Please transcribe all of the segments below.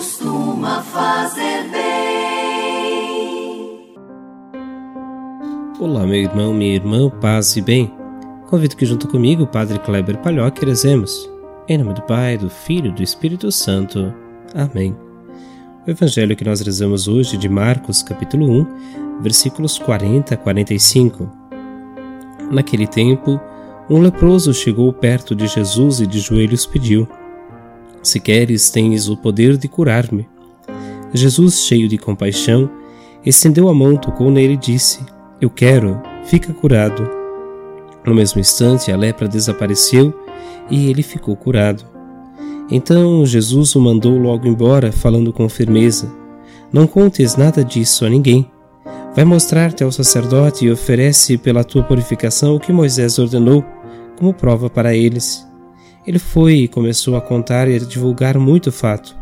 Costuma fazer bem. Olá, meu irmão, minha irmã, paz e bem. Convido que junto comigo o Padre Kleber Palhoque rezemos. Em nome do Pai, do Filho e do Espírito Santo. Amém. O evangelho que nós rezamos hoje de Marcos, capítulo 1, versículos 40 a 45. Naquele tempo, um leproso chegou perto de Jesus e de joelhos pediu: se queres, tens o poder de curar-me. Jesus, cheio de compaixão, estendeu a mão, tocou nele e disse: Eu quero, fica curado. No mesmo instante, a lepra desapareceu e ele ficou curado. Então Jesus o mandou logo embora, falando com firmeza: Não contes nada disso a ninguém. Vai mostrar-te ao sacerdote e oferece pela tua purificação o que Moisés ordenou, como prova para eles. Ele foi e começou a contar e a divulgar muito fato.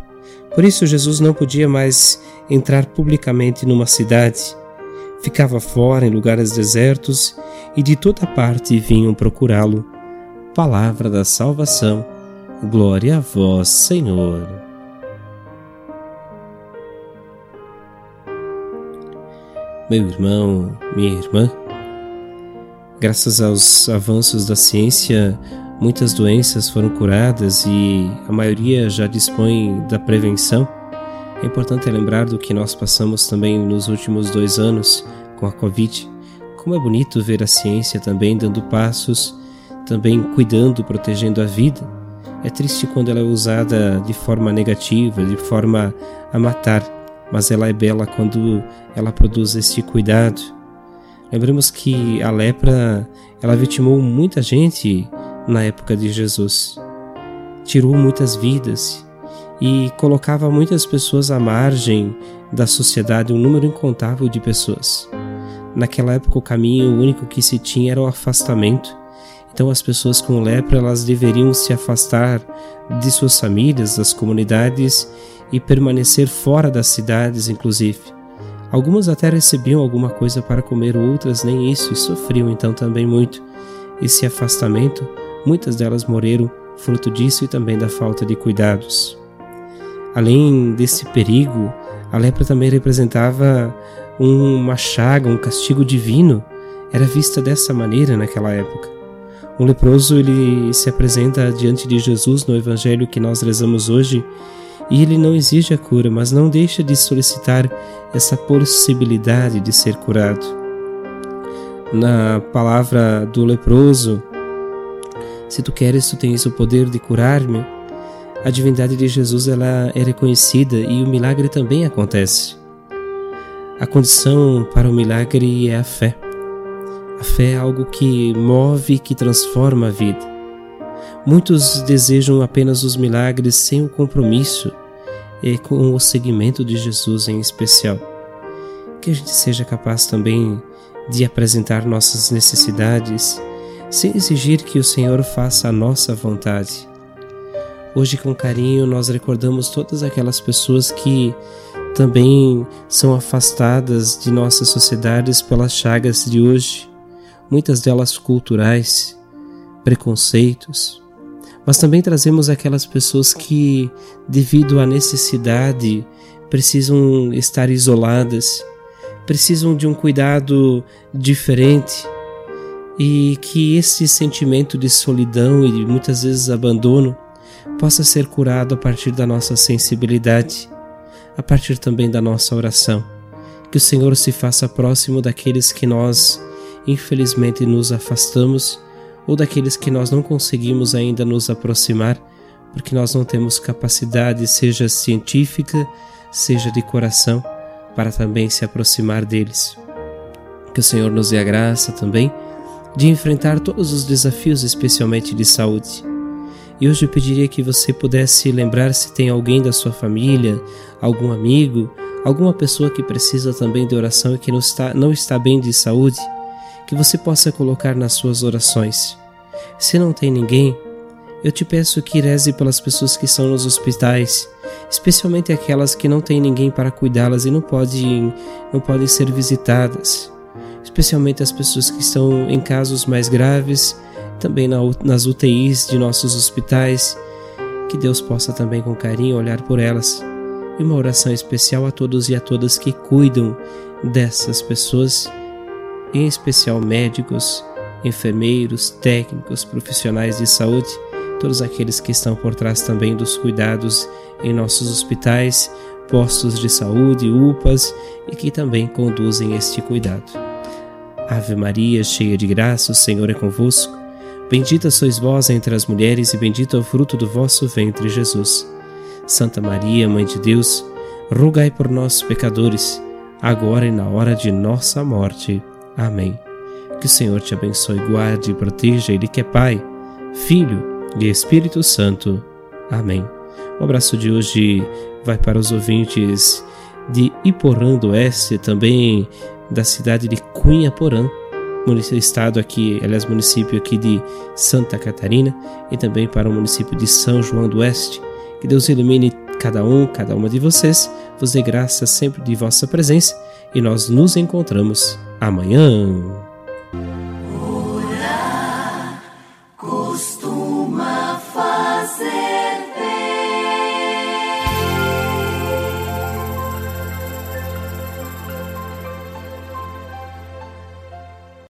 Por isso, Jesus não podia mais entrar publicamente numa cidade. Ficava fora em lugares desertos e de toda parte vinham procurá-lo. Palavra da salvação. Glória a vós, Senhor. Meu irmão, minha irmã, graças aos avanços da ciência, Muitas doenças foram curadas e a maioria já dispõe da prevenção. É importante lembrar do que nós passamos também nos últimos dois anos com a Covid. Como é bonito ver a ciência também dando passos, também cuidando, protegendo a vida. É triste quando ela é usada de forma negativa, de forma a matar, mas ela é bela quando ela produz esse cuidado. Lembramos que a lepra, ela vitimou muita gente na época de Jesus. Tirou muitas vidas e colocava muitas pessoas à margem da sociedade, um número incontável de pessoas. Naquela época o caminho único que se tinha era o afastamento. Então as pessoas com lepra elas deveriam se afastar de suas famílias, das comunidades e permanecer fora das cidades, inclusive. Algumas até recebiam alguma coisa para comer, outras nem isso e sofriam então também muito. Esse afastamento Muitas delas morreram fruto disso e também da falta de cuidados. Além desse perigo, a lepra também representava uma chaga, um castigo divino. Era vista dessa maneira naquela época. Um leproso ele se apresenta diante de Jesus no evangelho que nós rezamos hoje e ele não exige a cura, mas não deixa de solicitar essa possibilidade de ser curado. Na palavra do leproso, se tu queres, tu tens o poder de curar-me. A divindade de Jesus ela é reconhecida e o milagre também acontece. A condição para o milagre é a fé. A fé é algo que move, que transforma a vida. Muitos desejam apenas os milagres sem o compromisso e com o seguimento de Jesus em especial. Que a gente seja capaz também de apresentar nossas necessidades sem exigir que o Senhor faça a nossa vontade. Hoje, com carinho, nós recordamos todas aquelas pessoas que também são afastadas de nossas sociedades pelas chagas de hoje, muitas delas culturais, preconceitos, mas também trazemos aquelas pessoas que, devido à necessidade, precisam estar isoladas, precisam de um cuidado diferente e que esse sentimento de solidão e muitas vezes abandono possa ser curado a partir da nossa sensibilidade, a partir também da nossa oração. Que o Senhor se faça próximo daqueles que nós, infelizmente, nos afastamos ou daqueles que nós não conseguimos ainda nos aproximar, porque nós não temos capacidade, seja científica, seja de coração, para também se aproximar deles. Que o Senhor nos dê a graça também de enfrentar todos os desafios, especialmente de saúde. E hoje eu pediria que você pudesse lembrar se tem alguém da sua família, algum amigo, alguma pessoa que precisa também de oração e que não está, não está bem de saúde, que você possa colocar nas suas orações. Se não tem ninguém, eu te peço que reze pelas pessoas que estão nos hospitais, especialmente aquelas que não têm ninguém para cuidá-las e não podem, não podem ser visitadas, especialmente as pessoas que estão em casos mais graves, também nas UTIs de nossos hospitais. Que Deus possa também com carinho olhar por elas. E uma oração especial a todos e a todas que cuidam dessas pessoas, em especial médicos, enfermeiros, técnicos, profissionais de saúde todos aqueles que estão por trás também dos cuidados em nossos hospitais, postos de saúde, UPAs e que também conduzem este cuidado. Ave Maria, cheia de graça, o Senhor é convosco. Bendita sois vós entre as mulheres e bendito é o fruto do vosso ventre, Jesus. Santa Maria, Mãe de Deus, rogai por nós, pecadores, agora e na hora de nossa morte. Amém. Que o Senhor te abençoe, guarde e proteja, Ele que é Pai, Filho e Espírito Santo. Amém. O abraço de hoje vai para os ouvintes de Iporã do Oeste, também da cidade de Cunha Porã, estado aqui, aliás, município aqui de Santa Catarina, e também para o município de São João do Oeste. Que Deus ilumine cada um, cada uma de vocês, vos dê graça sempre de vossa presença, e nós nos encontramos amanhã.